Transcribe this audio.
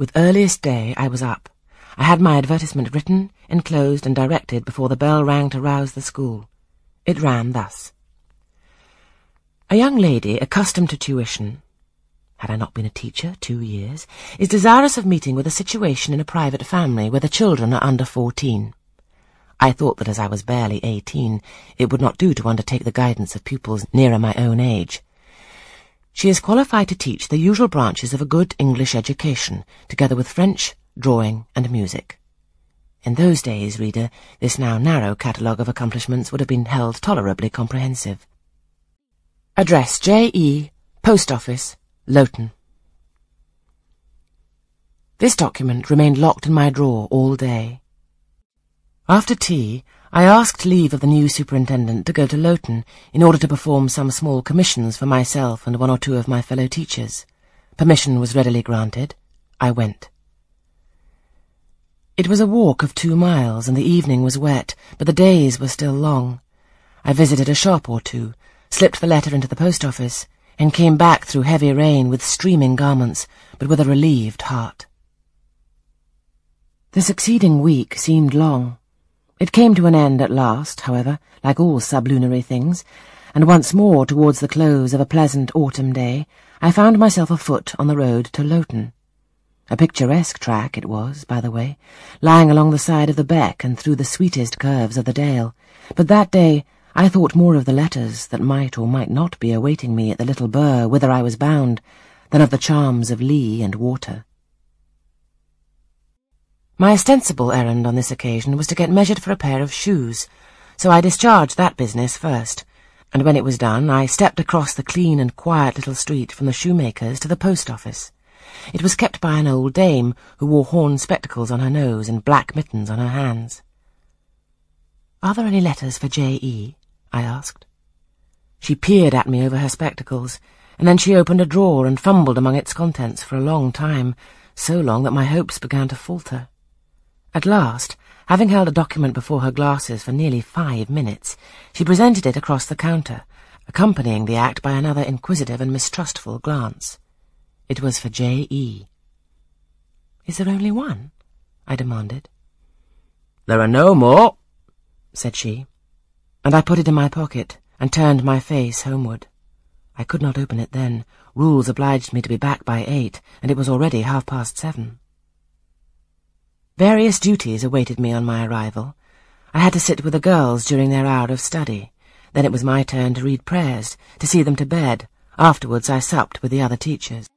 With earliest day I was up. I had my advertisement written, enclosed, and directed before the bell rang to rouse the school. It ran thus. A young lady accustomed to tuition, had I not been a teacher two years, is desirous of meeting with a situation in a private family where the children are under fourteen. I thought that as I was barely eighteen, it would not do to undertake the guidance of pupils nearer my own age. She is qualified to teach the usual branches of a good English education, together with French, drawing, and music. In those days, reader, this now narrow catalogue of accomplishments would have been held tolerably comprehensive. Address J.E., Post Office, Lowton. This document remained locked in my drawer all day. After tea, I asked leave of the new superintendent to go to Lowton in order to perform some small commissions for myself and one or two of my fellow teachers. Permission was readily granted. I went. It was a walk of two miles, and the evening was wet, but the days were still long. I visited a shop or two, slipped the letter into the post office, and came back through heavy rain with streaming garments, but with a relieved heart. The succeeding week seemed long. It came to an end at last, however, like all sublunary things, and once more towards the close of a pleasant autumn day, I found myself afoot on the road to Lowton. A picturesque track it was, by the way, lying along the side of the beck and through the sweetest curves of the dale, but that day I thought more of the letters that might or might not be awaiting me at the little burgh whither I was bound than of the charms of lea and water. My ostensible errand on this occasion was to get measured for a pair of shoes, so I discharged that business first, and when it was done I stepped across the clean and quiet little street from the shoemaker's to the post office. It was kept by an old dame who wore horn spectacles on her nose and black mittens on her hands. Are there any letters for J.E.? I asked. She peered at me over her spectacles, and then she opened a drawer and fumbled among its contents for a long time, so long that my hopes began to falter. At last, having held a document before her glasses for nearly five minutes, she presented it across the counter, accompanying the act by another inquisitive and mistrustful glance. It was for J.E. Is there only one? I demanded. There are no more, said she, and I put it in my pocket and turned my face homeward. I could not open it then. Rules obliged me to be back by eight, and it was already half past seven. Various duties awaited me on my arrival. I had to sit with the girls during their hour of study. Then it was my turn to read prayers, to see them to bed. Afterwards I supped with the other teachers.